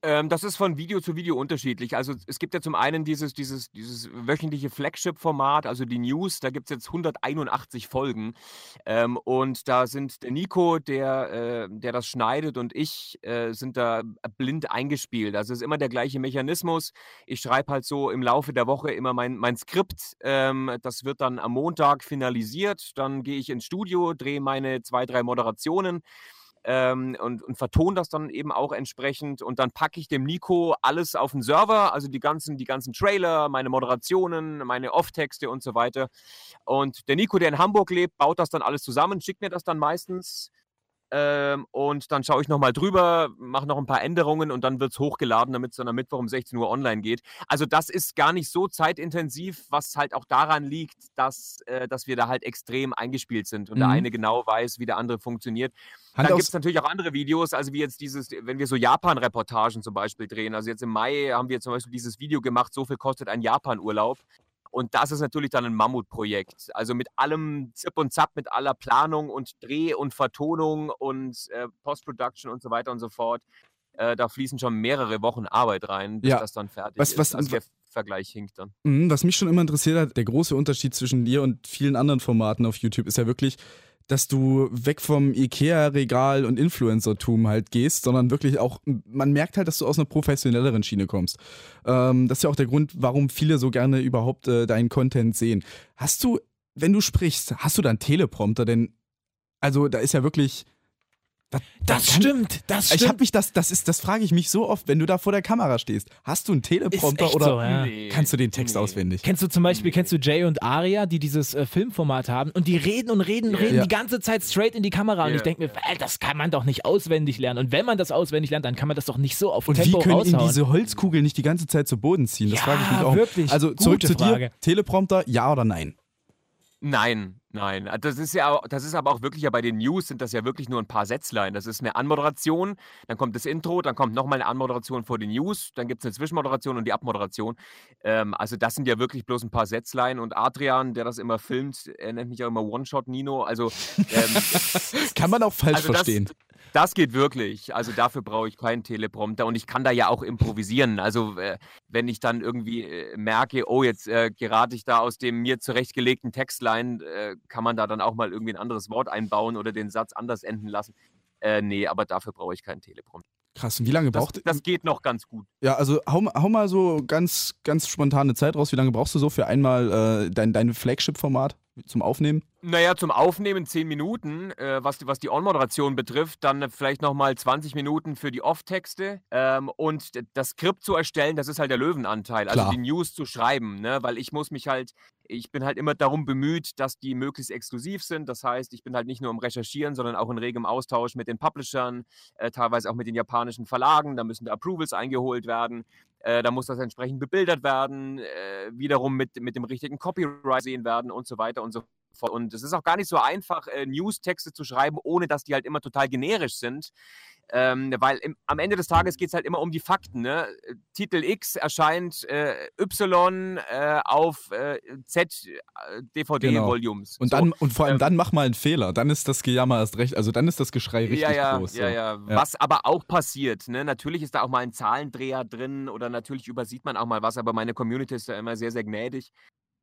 Ähm, das ist von Video zu Video unterschiedlich. Also es gibt ja zum einen dieses, dieses, dieses wöchentliche Flagship-Format, also die News, da gibt es jetzt 181 Folgen. Ähm, und da sind der Nico, der, äh, der das schneidet, und ich äh, sind da blind eingespielt. Also es ist immer der gleiche Mechanismus. Ich schreibe halt so im Laufe der Woche immer mein, mein Skript. Ähm, das wird dann am Montag finalisiert. Dann gehe ich ins Studio, drehe meine zwei, drei Moderationen ähm, und, und vertone das dann eben auch entsprechend und dann packe ich dem Nico alles auf den Server, also die ganzen, die ganzen Trailer, meine Moderationen, meine Off-Texte und so weiter. Und der Nico, der in Hamburg lebt, baut das dann alles zusammen, schickt mir das dann meistens. Ähm, und dann schaue ich nochmal drüber, mache noch ein paar Änderungen und dann wird es hochgeladen, damit es dann am Mittwoch um 16 Uhr online geht. Also das ist gar nicht so zeitintensiv, was halt auch daran liegt, dass, äh, dass wir da halt extrem eingespielt sind und der Mhm. eine genau weiß, wie der andere funktioniert. Hand Dann gibt es natürlich auch andere Videos, also wie jetzt dieses, wenn wir so Japan-Reportagen zum Beispiel drehen. Also jetzt im Mai haben wir zum Beispiel dieses Video gemacht, so viel kostet ein Japan-Urlaub. Und das ist natürlich dann ein Mammutprojekt. Also mit allem Zip und Zap, mit aller Planung und Dreh und Vertonung und äh, Post-Production und so weiter und so fort. Äh, da fließen schon mehrere Wochen Arbeit rein, bis Ja. das dann fertig Was- was- ist. Also der Vergleich hinkt dann. Mhm, Was mich schon immer interessiert hat, der große Unterschied zwischen dir und vielen anderen Formaten auf YouTube ist ja wirklich, dass du weg vom Ikea-Regal und Influencertum halt gehst, sondern wirklich auch, man merkt halt, dass du aus einer professionelleren Schiene kommst. Ähm, das ist ja auch der Grund, warum viele so gerne überhaupt äh, deinen Content sehen. Hast du, wenn du sprichst, hast du dann Teleprompter? Denn, also da ist ja wirklich. Da, da Das kann- stimmt, das Ich stimmt. habe mich das, das ist, das frage ich mich so oft, wenn du da vor der Kamera stehst. Hast du einen Teleprompter oder so, ja. kannst du den Text Nee. auswendig? Kennst du zum Beispiel, kennst du Jay und Aria, die dieses äh, Filmformat haben und die reden und reden und Ja. reden Ja. die ganze Zeit straight in die Kamera und Ja. ich denke mir, ey, das kann man doch nicht auswendig lernen und wenn man das auswendig lernt, dann kann man das doch nicht so auf Und Tempo wie können ihn raushauen. diese Holzkugeln nicht die ganze Zeit zu Boden ziehen? Das Ja, frage ich mich auch. wirklich. Also zurück Gute zu dir. Frage. Teleprompter, ja oder nein? Nein, nein. Ah, Das ist ja auch, das ist aber auch wirklich ja bei den News sind das ja wirklich nur ein paar Sätzlein. Das ist eine Anmoderation, dann kommt das Intro, dann kommt nochmal eine Anmoderation vor den News, dann gibt es eine Zwischenmoderation und die Abmoderation. Ähm, also das sind ja wirklich bloß ein paar Sätzlein und Adrian, der das immer filmt, er nennt mich ja immer One-Shot Nino. Also, ähm, Kann man auch falsch also das, verstehen. Das geht wirklich. Also dafür brauche ich keinen Teleprompter und ich kann da ja auch improvisieren. Also äh, wenn ich dann irgendwie äh, merke, oh, jetzt äh, gerate ich da aus dem mir zurechtgelegten Textline, äh, kann man da dann auch mal irgendwie ein anderes Wort einbauen oder den Satz anders enden lassen. Äh, nee, aber dafür brauche ich keinen Teleprompter. Krass, und wie lange Das, braucht das geht noch ganz gut. Ja, also hau, hau mal so ganz, ganz spontane Zeit raus. Wie lange brauchst du so für einmal äh, dein, dein Flagship-Format zum Aufnehmen? Naja, zum Aufnehmen 10 Minuten, äh, was, die- was die On-Moderation betrifft, dann vielleicht nochmal 20 Minuten für die Off-Texte ähm, und das Skript zu erstellen, das ist halt der Löwenanteil, also Klar. die News zu schreiben, ne? weil ich muss mich halt, ich bin halt immer darum bemüht, dass die möglichst exklusiv sind, das heißt, ich bin halt nicht nur im Recherchieren, sondern auch in regem Austausch mit den Publishern, äh, teilweise auch mit den japanischen Verlagen, da müssen da Approvals eingeholt werden, äh, da muss das entsprechend bebildert werden, äh, wiederum mit, mit dem richtigen Copyright sehen werden und so weiter und so Und es ist auch gar nicht so einfach, äh, News-Texte zu schreiben, ohne dass die halt immer total generisch sind. Ähm, weil im, am Ende des Tages geht es halt immer um die Fakten. Ne? Titel X erscheint äh, Y äh, auf äh, Z äh, DVD-Volumes. Genau. Und, so, und vor allem ähm, dann mach mal einen Fehler. Dann ist das Gejammer erst recht. Also dann ist das Geschrei richtig ja, ja, groß. Ja, ja, ja. Was aber auch passiert. Ne? Natürlich ist da auch mal ein Zahlendreher drin oder natürlich übersieht man auch mal was, aber meine Community ist da immer sehr, sehr gnädig.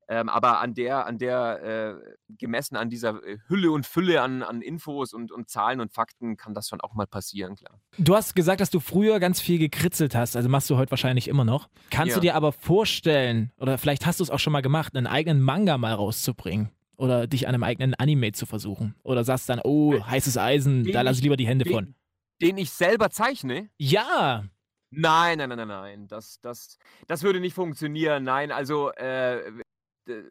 Ähm, aber an der, an der, äh, gemessen an dieser äh, Hülle und Fülle an, an Infos und, und Zahlen und Fakten, kann das schon auch mal passieren, klar. Du hast gesagt, dass du früher ganz viel gekritzelt hast, also machst du heute wahrscheinlich immer noch. Kannst ja. du dir aber vorstellen, oder vielleicht hast du es auch schon mal gemacht, einen eigenen Manga mal rauszubringen? Oder dich an einem eigenen Anime zu versuchen? Oder sagst dann, oh, äh, heißes Eisen, den da lass ich lieber die Hände den, von? Den ich selber zeichne? Ja! Nein, nein, nein, nein, nein. Das, das, das würde nicht funktionieren. Nein, also äh,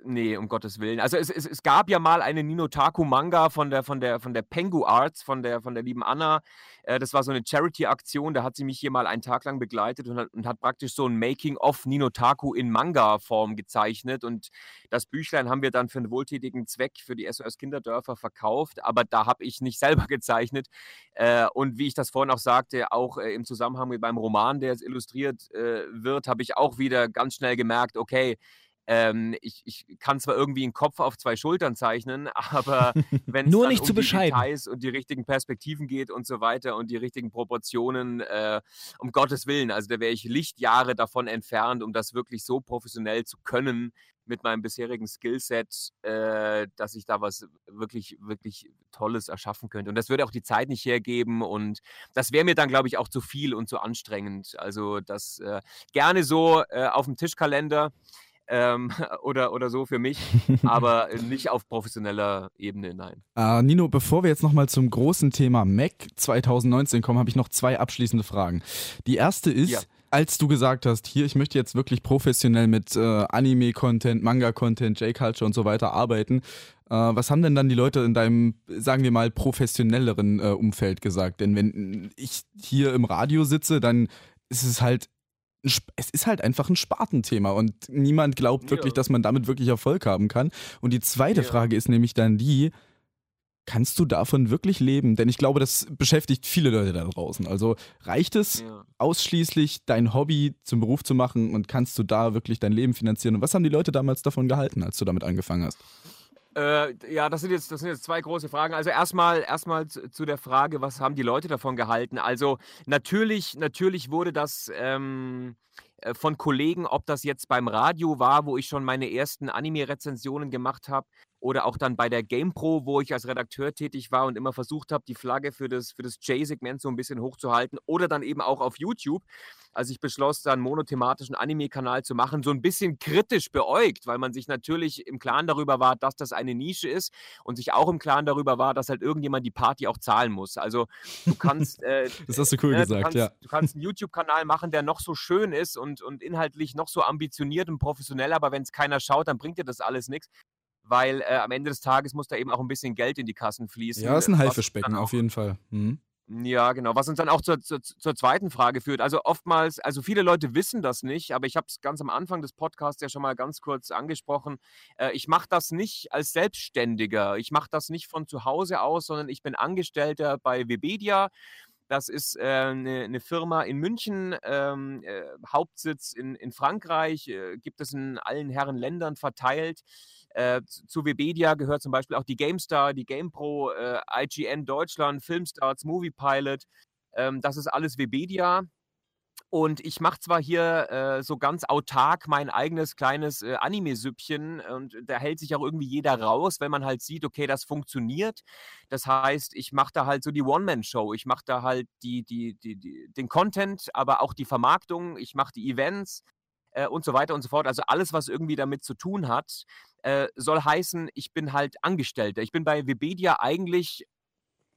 nee, um Gottes Willen. Also es, es, es gab ja mal eine Ninotaku-Manga von der, von, der, von der Pengu Arts, von der, von der lieben Anna. Äh, das war so eine Charity-Aktion, da hat sie mich hier mal einen Tag lang begleitet und hat, und hat praktisch so ein Making-of Ninotaku in Manga-Form gezeichnet. Und das Büchlein haben wir dann für einen wohltätigen Zweck für die SOS Kinderdörfer verkauft, aber da habe ich nicht selber gezeichnet. Äh, und wie ich das vorhin auch sagte, auch äh, im Zusammenhang mit meinem Roman, der jetzt illustriert wird, habe ich auch wieder ganz schnell gemerkt, okay, ähm, ich, ich, kann zwar irgendwie einen Kopf auf zwei Schultern zeichnen, aber wenn es um die Details und die richtigen Perspektiven geht und so weiter und die richtigen Proportionen, äh, um Gottes Willen, also da wäre ich Lichtjahre davon entfernt, um das wirklich so professionell zu können mit meinem bisherigen Skillset, äh, dass ich da was wirklich, wirklich Tolles erschaffen könnte. Und das würde auch die Zeit nicht hergeben und das wäre mir dann, glaube ich, auch zu viel und zu anstrengend. Also das äh, gerne so äh, auf dem Tischkalender ähm, oder, oder so für mich, aber nicht auf professioneller Ebene, nein. Uh, Nino, bevor wir jetzt nochmal zum großen Thema Mac 2019 kommen, habe ich noch zwei abschließende Fragen. Die erste ist, ja. als du gesagt hast, hier, ich möchte jetzt wirklich professionell mit äh, Anime-Content, Manga-Content, J-Culture und so weiter arbeiten, äh, was haben denn dann die Leute in deinem, sagen wir mal, professionelleren äh, Umfeld gesagt? Denn wenn ich hier im Radio sitze, dann ist es halt es ist halt einfach ein Spartenthema und niemand glaubt wirklich, ja. dass man damit wirklich Erfolg haben kann. Und die zweite ja. Frage ist nämlich dann die, kannst du davon wirklich leben? Denn ich glaube, das beschäftigt viele Leute da draußen. Also reicht es ja. ausschließlich, dein Hobby zum Beruf zu machen und kannst du da wirklich dein Leben finanzieren? Und was haben die Leute damals davon gehalten, als du damit angefangen hast? Äh, ja, das sind, jetzt, das sind jetzt zwei große Fragen. Also erstmal erstmal zu, der Frage, was haben die Leute davon gehalten? Also natürlich, natürlich wurde das ähm, äh, von Kollegen, ob das jetzt beim Radio war, wo ich schon meine ersten Anime-Rezensionen gemacht habe, oder auch dann bei der GamePro, wo ich als Redakteur tätig war und immer versucht habe, die Flagge für das, für das J-Segment so ein bisschen hochzuhalten oder dann eben auch auf YouTube, als ich beschloss, da einen monothematischen Anime-Kanal zu machen, so ein bisschen kritisch beäugt, weil man sich natürlich im Klaren darüber war, dass das eine Nische ist und sich auch im Klaren darüber war, dass halt irgendjemand die Party auch zahlen muss. Also du kannst... Äh, das hast du cool äh, gesagt, du kannst, ja. Du kannst einen YouTube-Kanal machen, der noch so schön ist und, und inhaltlich noch so ambitioniert und professionell, aber wenn es keiner schaut, dann bringt dir das alles nichts weil äh, am Ende des Tages muss da eben auch ein bisschen Geld in die Kassen fließen. Ja, ist ein Haifischbecken, auf jeden Fall. Mhm. Ja, genau. Was uns dann auch zur, zur, zur, zweiten Frage führt. Also oftmals, also viele Leute wissen das nicht, aber ich habe es ganz am Anfang des Podcasts ja schon mal ganz kurz angesprochen. Äh, ich mache das nicht als Selbstständiger. Ich mache das nicht von zu Hause aus, sondern ich bin Angestellter bei Webedia. Das ist äh, eine, eine, Firma in München, ähm, äh, Hauptsitz in, in Frankreich, äh, gibt es in allen Herren Ländern verteilt. Äh, zu Webedia gehört zum Beispiel auch die GameStar, die GamePro, äh, IGN Deutschland, Filmstarts, Moviepilot. Ähm, das ist alles Webedia. Und ich mache zwar hier äh, so ganz autark mein eigenes kleines äh, Anime-Süppchen und da hält sich auch irgendwie jeder raus, wenn man halt sieht, okay, das funktioniert. Das heißt, ich mache da halt so die One-Man-Show. Ich mache da halt die, die, die, den Content, aber auch die Vermarktung. Ich mache die Events äh, und so weiter und so fort. Also alles, was irgendwie damit zu tun hat, äh, soll heißen, ich bin halt Angestellter. Ich bin bei Webedia eigentlich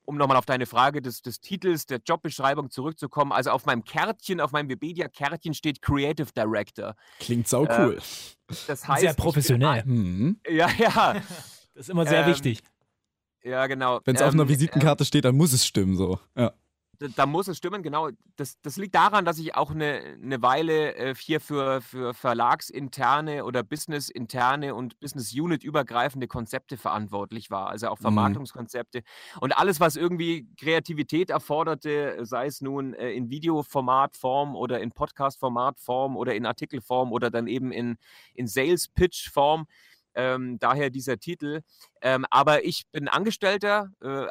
um nochmal auf deine Frage des, des, Titels, der Jobbeschreibung zurückzukommen, also auf meinem Kärtchen, auf meinem Webedia-Kärtchen steht Creative Director. Klingt sau äh, cool. Äh, das heißt, sehr professionell. Bin, mhm. Ja, ja. Das ist immer sehr ähm, wichtig. Ja, genau. Wenn es ähm, auf einer ähm, Visitenkarte ähm, steht, dann muss es stimmen so. Ja. Da, muss es stimmen, genau. Das, das liegt daran, dass ich auch eine, eine Weile äh, hier für, für verlagsinterne oder businessinterne und Business-Unit-übergreifende Konzepte verantwortlich war, also auch Mhm. Vermarktungskonzepte. Und alles, was irgendwie Kreativität erforderte, sei es nun äh, in Videoformatform oder in Podcast-Formatform oder in Artikelform oder dann eben in, in Sales-Pitch-Form, ähm, daher dieser Titel. Ähm, aber ich bin Angestellter. Äh,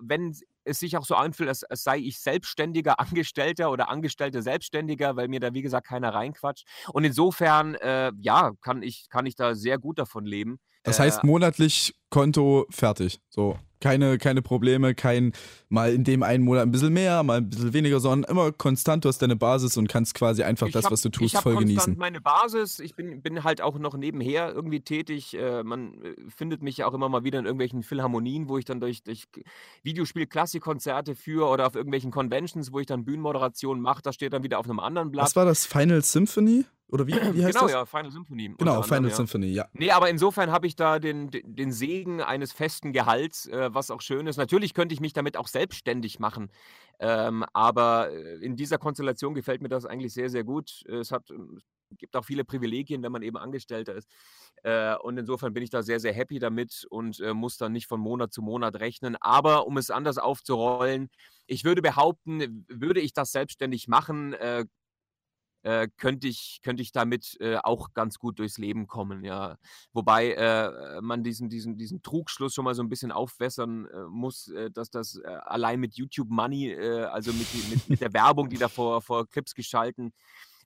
wenn es sich auch so anfühlt, als, als sei ich selbstständiger Angestellter oder Angestellter Selbstständiger, weil mir da, wie gesagt, keiner reinquatscht. Und insofern, äh, ja, kann ich, kann ich da sehr gut davon leben. Das Äh, heißt, monatlich Konto fertig. So. Keine, keine Probleme, kein mal in dem einen Monat ein bisschen mehr, mal ein bisschen weniger, sondern immer konstant, du hast deine Basis und kannst quasi einfach Ich das, hab- was du ich tust, voll genießen. meine Basis. Ich bin, bin halt auch noch nebenher irgendwie tätig. Äh, man äh, findet mich auch immer mal wieder in irgendwelchen Philharmonien, wo ich dann durch, durch Videospiel-Klassikkonzerte führe oder auf irgendwelchen Conventions, wo ich dann Bühnenmoderationen mache. Das steht dann wieder auf einem anderen Blatt. Was war das? Final Symphony? Oder wie, wie heißt genau, das? ja, Final Symphony. Genau, anderem, Final ja. Symphony, ja. Nee, aber insofern habe ich da den, den Segen eines festen Gehalts, äh, was auch schön ist. Natürlich könnte ich mich damit auch selbstständig machen, ähm, aber äh, in dieser Konstellation gefällt mir das eigentlich sehr, sehr gut. Es hat, ähm, gibt auch viele Privilegien, wenn man eben Angestellter ist. Äh, und insofern bin ich da sehr, sehr happy damit und äh, muss dann nicht von Monat zu Monat rechnen. Aber um es anders aufzurollen, ich würde behaupten, würde ich das selbstständig machen, äh, äh, könnte ich, könnte ich damit äh, auch ganz gut durchs Leben kommen, ja. Wobei äh, man diesen, diesen, diesen Trugschluss schon mal so ein bisschen aufwässern äh, muss, äh, dass das äh, allein mit YouTube Money, äh, also mit, mit, mit der Werbung, die da vor, vor Clips geschalten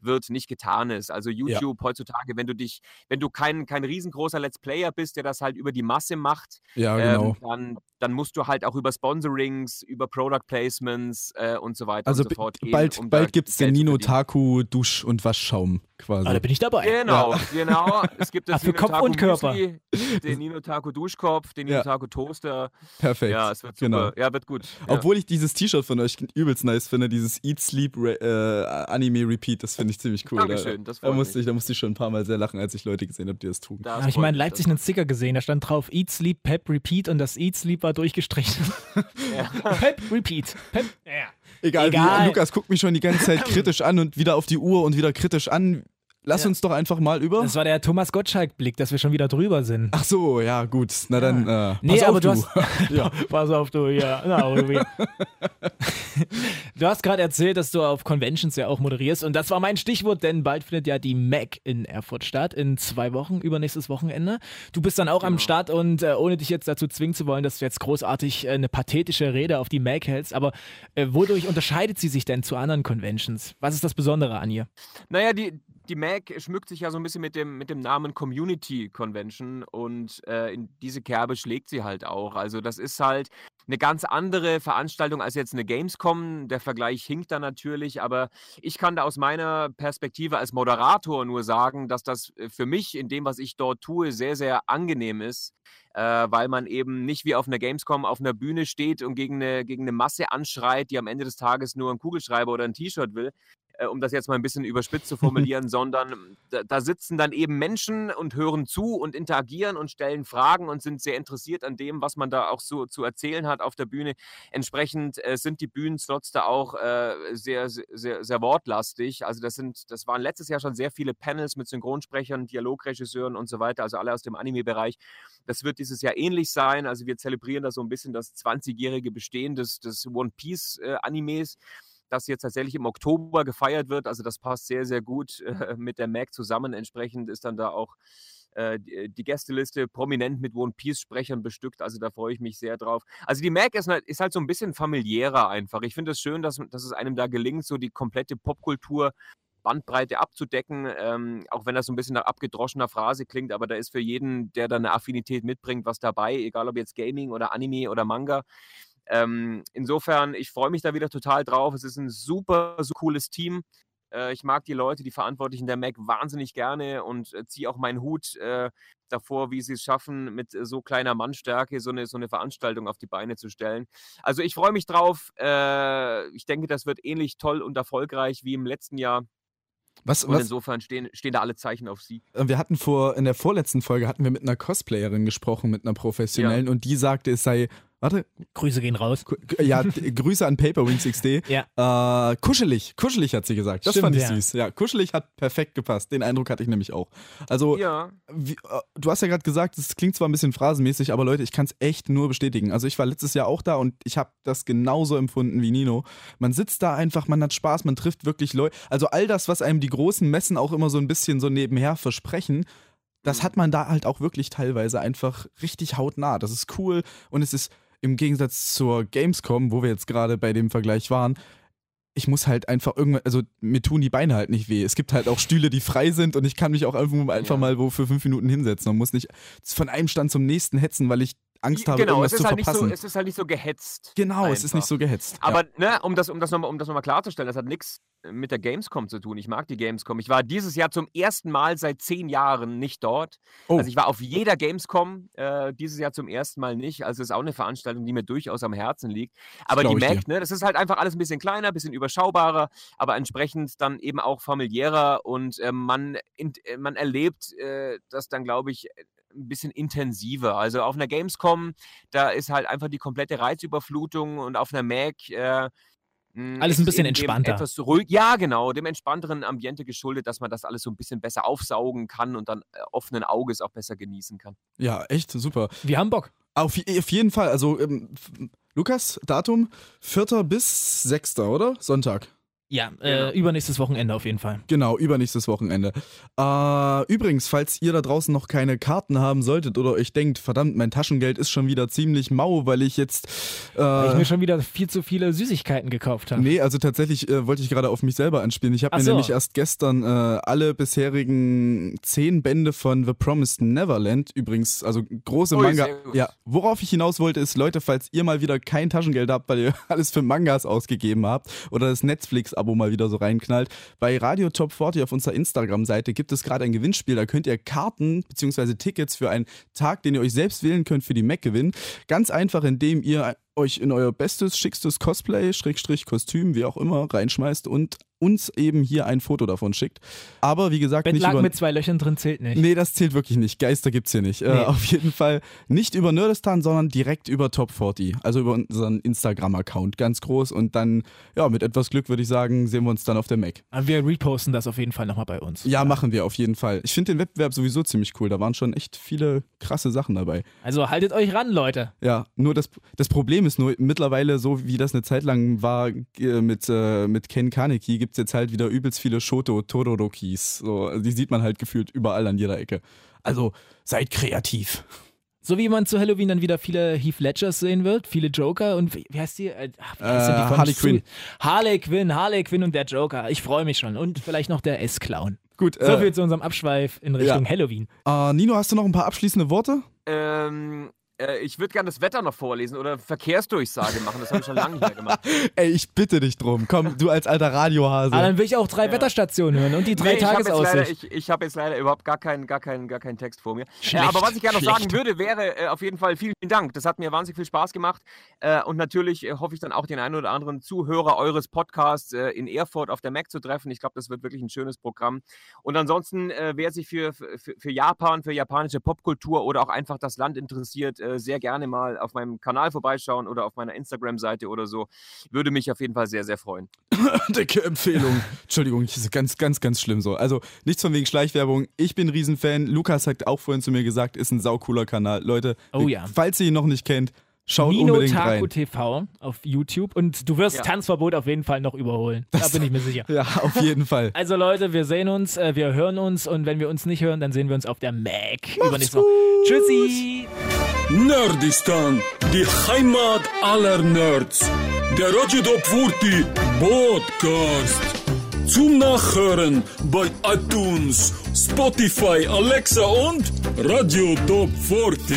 wird, nicht getan ist. Also YouTube heutzutage, wenn du dich, wenn du kein, kein riesengroßer Let's Player bist, der das halt über die Masse macht, Ja, genau. ähm, dann, dann musst du halt auch über Sponsorings, über Product Placements äh, und so weiter Also und so fort gehen. bald, um bald gibt es den Nino. Taku Dusch- und Waschschaum quasi. Ah, da bin ich dabei. Genau, genau. Es gibt das für Nino Kopf und Körper. Müsli, den Nino Taku Duschkopf, den Nino Ja. Taku Toaster. Perfekt. Ja, es wird super. Genau. Ja, wird gut. Ja. Obwohl ich dieses T-Shirt von euch übelst nice finde, dieses Eat Sleep Re äh, Anime Repeat, das finde ich ziemlich cool. Dankeschön, das da, da, musste ich, da musste ich schon ein paar Mal sehr lachen, als ich Leute gesehen habe, die das trugen. Das Habe ich freut mal in mich, Leipzig einen Sticker gesehen, da stand drauf Eat, Sleep, Pep, Repeat und das Eat, Sleep war durchgestrichen. Ja. Pep, Repeat. Pep, ja. Egal, Egal. Wie, Lukas guckt mich schon die ganze Zeit kritisch an und wieder auf die Uhr und wieder kritisch an. Lass Ja. uns doch einfach mal über. Das war der Thomas Gottschalk-Blick, dass wir schon wieder drüber sind. Ach so, ja, gut. Na dann, äh, Nee, pass aber auf, du du. hast. ja. Pass auf, du, ja. Na, Ruby. du hast gerade erzählt, dass du auf Conventions ja auch moderierst. Und das war mein Stichwort, denn bald findet ja die MAC in Erfurt statt. In zwei Wochen, übernächstes Wochenende. Du bist dann auch am Genau. Start und äh, ohne dich jetzt dazu zwingen zu wollen, dass du jetzt großartig äh, eine pathetische Rede auf die MAC hältst. Aber äh, wodurch unterscheidet sie sich denn zu anderen Conventions? Was ist das Besondere an ihr? Naja, die, die MAC schmückt sich ja so ein bisschen mit dem, mit dem Namen Community Convention und äh, in diese Kerbe schlägt sie halt auch. Also das ist halt eine ganz andere Veranstaltung als jetzt eine Gamescom. Der Vergleich hinkt da natürlich, aber ich kann da aus meiner Perspektive als Moderator nur sagen, dass das äh, für mich in dem, was ich dort tue, sehr, sehr angenehm ist. Äh, weil man eben nicht wie auf einer Gamescom auf einer Bühne steht und gegen eine, gegen eine Masse anschreit, die am Ende des Tages nur einen Kugelschreiber oder ein T-Shirt will, äh, um das jetzt mal ein bisschen überspitzt zu formulieren, sondern da, da sitzen dann eben Menschen und hören zu und interagieren und stellen Fragen und sind sehr interessiert an dem, was man da auch so zu erzählen hat auf der Bühne. Entsprechend äh, sind die Bühnenslots da auch äh, sehr, sehr, sehr, wortlastig. Also das sind, das waren letztes Jahr schon sehr viele Panels mit Synchronsprechern, Dialogregisseuren und so weiter, also alle aus dem Anime-Bereich. Das wird dieses Jahr ähnlich sein. Also wir zelebrieren da so ein bisschen das 20-jährige Bestehen des, des One Piece-Animes das jetzt tatsächlich im Oktober gefeiert wird. Also das passt sehr, sehr gut äh, mit der Mac zusammen. Entsprechend ist dann da auch äh, die, Gästeliste prominent mit One Piece-Sprechern bestückt. Also da freue ich mich sehr drauf. Also die Mac ist, halt- ist halt so ein bisschen familiärer einfach. Ich finde es schön, dass, dass es einem da gelingt, so die komplette Popkultur Bandbreite abzudecken, ähm, auch wenn das so ein bisschen nach abgedroschener Phrase klingt, aber da ist für jeden, der da eine Affinität mitbringt, was dabei, egal ob jetzt Gaming oder Anime oder Manga. Ähm, insofern, ich freue mich da wieder total drauf. Es ist ein super, super cooles Team. Äh, ich mag die Leute, die Verantwortlichen der Mac wahnsinnig gerne und äh, ziehe auch meinen Hut äh, davor, wie sie es schaffen, mit so kleiner Mannstärke so eine, so eine Veranstaltung auf die Beine zu stellen. Also ich freue mich drauf. Äh, ich denke, das wird ähnlich toll und erfolgreich wie im letzten Jahr. Was, Und was, insofern stehen, stehen da alle Zeichen auf sie. Äh, Wir hatten vor, in der vorletzten Folge hatten wir mit einer Cosplayerin gesprochen, mit einer professionellen, und die sagte, es sei Warte, Grüße gehen raus. Ja, Grüße an Paperwings XD. Ja. Äh, kuschelig, kuschelig hat sie gesagt. Das Stimmt, fand ich ja. süß. Ja, kuschelig hat perfekt gepasst. Den Eindruck hatte ich nämlich auch. Also, Ja. wie, äh, du hast ja gerade gesagt, es klingt zwar ein bisschen phrasenmäßig, aber Leute, ich kann es echt nur bestätigen. Also ich war letztes Jahr auch da und ich habe das genauso empfunden wie Nino. Man sitzt da einfach, man hat Spaß, man trifft wirklich Leute. Also all das, was einem die großen Messen auch immer so ein bisschen so nebenher versprechen, das hat man da halt auch wirklich teilweise einfach richtig hautnah. Das ist cool und es ist im Gegensatz zur Gamescom, wo wir jetzt gerade bei dem Vergleich waren, ich muss halt einfach irgendwann, also mir tun die Beine halt nicht weh. Es gibt halt auch Stühle, die frei sind und ich kann mich auch einfach, einfach Ja. mal wo für fünf Minuten hinsetzen und muss nicht von einem Stand zum nächsten hetzen, weil ich Angst habe, genau, irgendwas es ist, zu halt nicht so, verpassen. es ist halt nicht so gehetzt. genau, es ist einfach. nicht so gehetzt. Aber ne, um das, um das nochmal um das noch mal klarzustellen, das hat nichts mit der Gamescom zu tun. Ich mag die Gamescom. Ich war dieses Jahr zum ersten Mal seit zehn Jahren nicht dort. Oh. Also ich war auf jeder Gamescom, äh, dieses Jahr zum ersten Mal nicht. Also es ist auch eine Veranstaltung, die mir durchaus am Herzen liegt. Aber die Mac, ne, das ist halt einfach alles ein bisschen kleiner, ein bisschen überschaubarer, aber entsprechend dann eben auch familiärer und äh, man, in, äh, man erlebt äh, das dann, glaube ich, ein bisschen intensiver. Also auf einer Gamescom, da ist halt einfach die komplette Reizüberflutung und auf einer Mac äh, mh, Alles ein bisschen entspannter. Etwas ruhig, ja, genau, dem entspannteren Ambiente geschuldet, dass man das alles so ein bisschen besser aufsaugen kann und dann äh, offenen Auges auch besser genießen kann. ja, echt super. Wir haben Bock. Auf, auf jeden Fall, also ähm, Lukas, Datum 4. bis 6. oder? Sonntag. Ja, Genau. äh, übernächstes Wochenende auf jeden Fall. Genau, übernächstes Wochenende. Äh, übrigens, falls ihr da draußen noch keine Karten haben solltet oder euch denkt, verdammt, mein Taschengeld ist schon wieder ziemlich mau, weil ich jetzt. Äh, Weil ich mir schon wieder viel zu viele Süßigkeiten gekauft habe. Nee, also tatsächlich äh, wollte ich gerade auf mich selber anspielen. Ich habe mir so. nämlich erst gestern äh, alle bisherigen zehn Bände von The Promised Neverland, übrigens, also große Ui, Manga. Ja, worauf ich hinaus wollte, ist, Leute, falls ihr mal wieder kein Taschengeld habt, weil ihr alles für Mangas ausgegeben habt oder das Netflix-Abo mal wieder so reinknallt, bei Radio Top 40 auf unserer Instagram-Seite gibt es gerade ein Gewinnspiel. Da könnt ihr Karten bzw. Tickets für einen Tag, den ihr euch selbst wählen könnt, für die Mac gewinnen. Ganz einfach, indem ihr euch in euer bestes, schickstes Cosplay, Schrägstrich Kostüm, wie auch immer, reinschmeißt und uns eben hier ein Foto davon schickt. Aber wie gesagt, nicht Bettlaken über... mit zwei Löchern drin zählt nicht. Nee, das zählt wirklich nicht. Geister gibt's hier nicht. Nee. Äh, auf jeden Fall nicht über Nerdistan, sondern direkt über Top 40. Also über unseren Instagram-Account. Ganz groß. Und dann, ja, mit etwas Glück würde ich sagen, sehen wir uns dann auf der Mac. Aber wir reposten das auf jeden Fall nochmal bei uns. Ja, machen wir auf jeden Fall. Ich finde den Wettbewerb sowieso ziemlich cool. Da waren schon echt viele krasse Sachen dabei. Also haltet euch ran, Leute. Ja, nur das, das Problem ist nur, mittlerweile, so wie das eine Zeit lang war äh, mit, äh, mit Ken Kaneki, gibt es jetzt halt wieder übelst viele Shoto Todorokis. So, also die sieht man halt gefühlt überall an jeder Ecke. Also seid kreativ. So wie man zu Halloween dann wieder viele Heath Ledgers sehen wird, viele Joker und wie, heißt die? Äh, ach, wie heißt die Äh, von Harley Quinn. Harley Quinn, Harley Quinn und der Joker. Ich freue mich schon. Und vielleicht noch der S-Clown. Gut, So äh, viel zu unserem Abschweif in Richtung Halloween. äh, Nino, hast du noch ein paar abschließende Worte? Ähm, äh, ich würde gerne das Wetter noch vorlesen oder Verkehrsdurchsage machen. Das habe ich schon lange nicht mehr gemacht. Ey, ich bitte dich drum. Komm, du als alter Radiohase. Aber dann will ich auch drei Wetterstationen hören und die drei Nee, ich habe jetzt, leider- Tagesaussicht. ich, ich hab jetzt leider überhaupt gar keinen, gar keinen, gar keinen Text vor mir. Äh, Schlecht, aber was ich gerne noch sagen würde, wäre äh, auf jeden Fall vielen, vielen Dank. Das hat mir wahnsinnig viel Spaß gemacht. Äh, und natürlich äh, hoffe ich dann auch den einen oder anderen Zuhörer eures Podcasts äh, in Erfurt auf der Mac zu treffen. Ich glaube, das wird wirklich ein schönes Programm. Und ansonsten, äh, wer sich für, für, für Japan, für japanische Popkultur oder auch einfach das Land interessiert, äh, sehr gerne mal auf meinem Kanal vorbeischauen oder auf meiner Instagram-Seite oder so. Würde mich auf jeden Fall sehr, sehr freuen. Dicke Empfehlung. Entschuldigung, das ist ganz, ganz, ganz schlimm so. Also nichts von wegen Schleichwerbung. Ich bin Riesenfan. Lukas hat auch vorhin zu mir gesagt, ist ein saucooler Kanal. Leute, Oh ja. falls ihr ihn noch nicht kennt, schaut Nino unbedingt Taku rein. TV auf YouTube und du wirst Ja. Tanzverbot auf jeden Fall noch überholen. Da bin ich mir sicher. Ja, auf jeden Fall. Also Leute, wir sehen uns, äh, wir hören uns und wenn wir uns nicht hören, dann sehen wir uns auf der Mac. Übernächste Woche. Tschüssi! Nerdistan, die Heimat aller Nerds. Der Radio Top 40 Podcast. Zum Nachhören bei iTunes, Spotify, Alexa und Radio Top 40.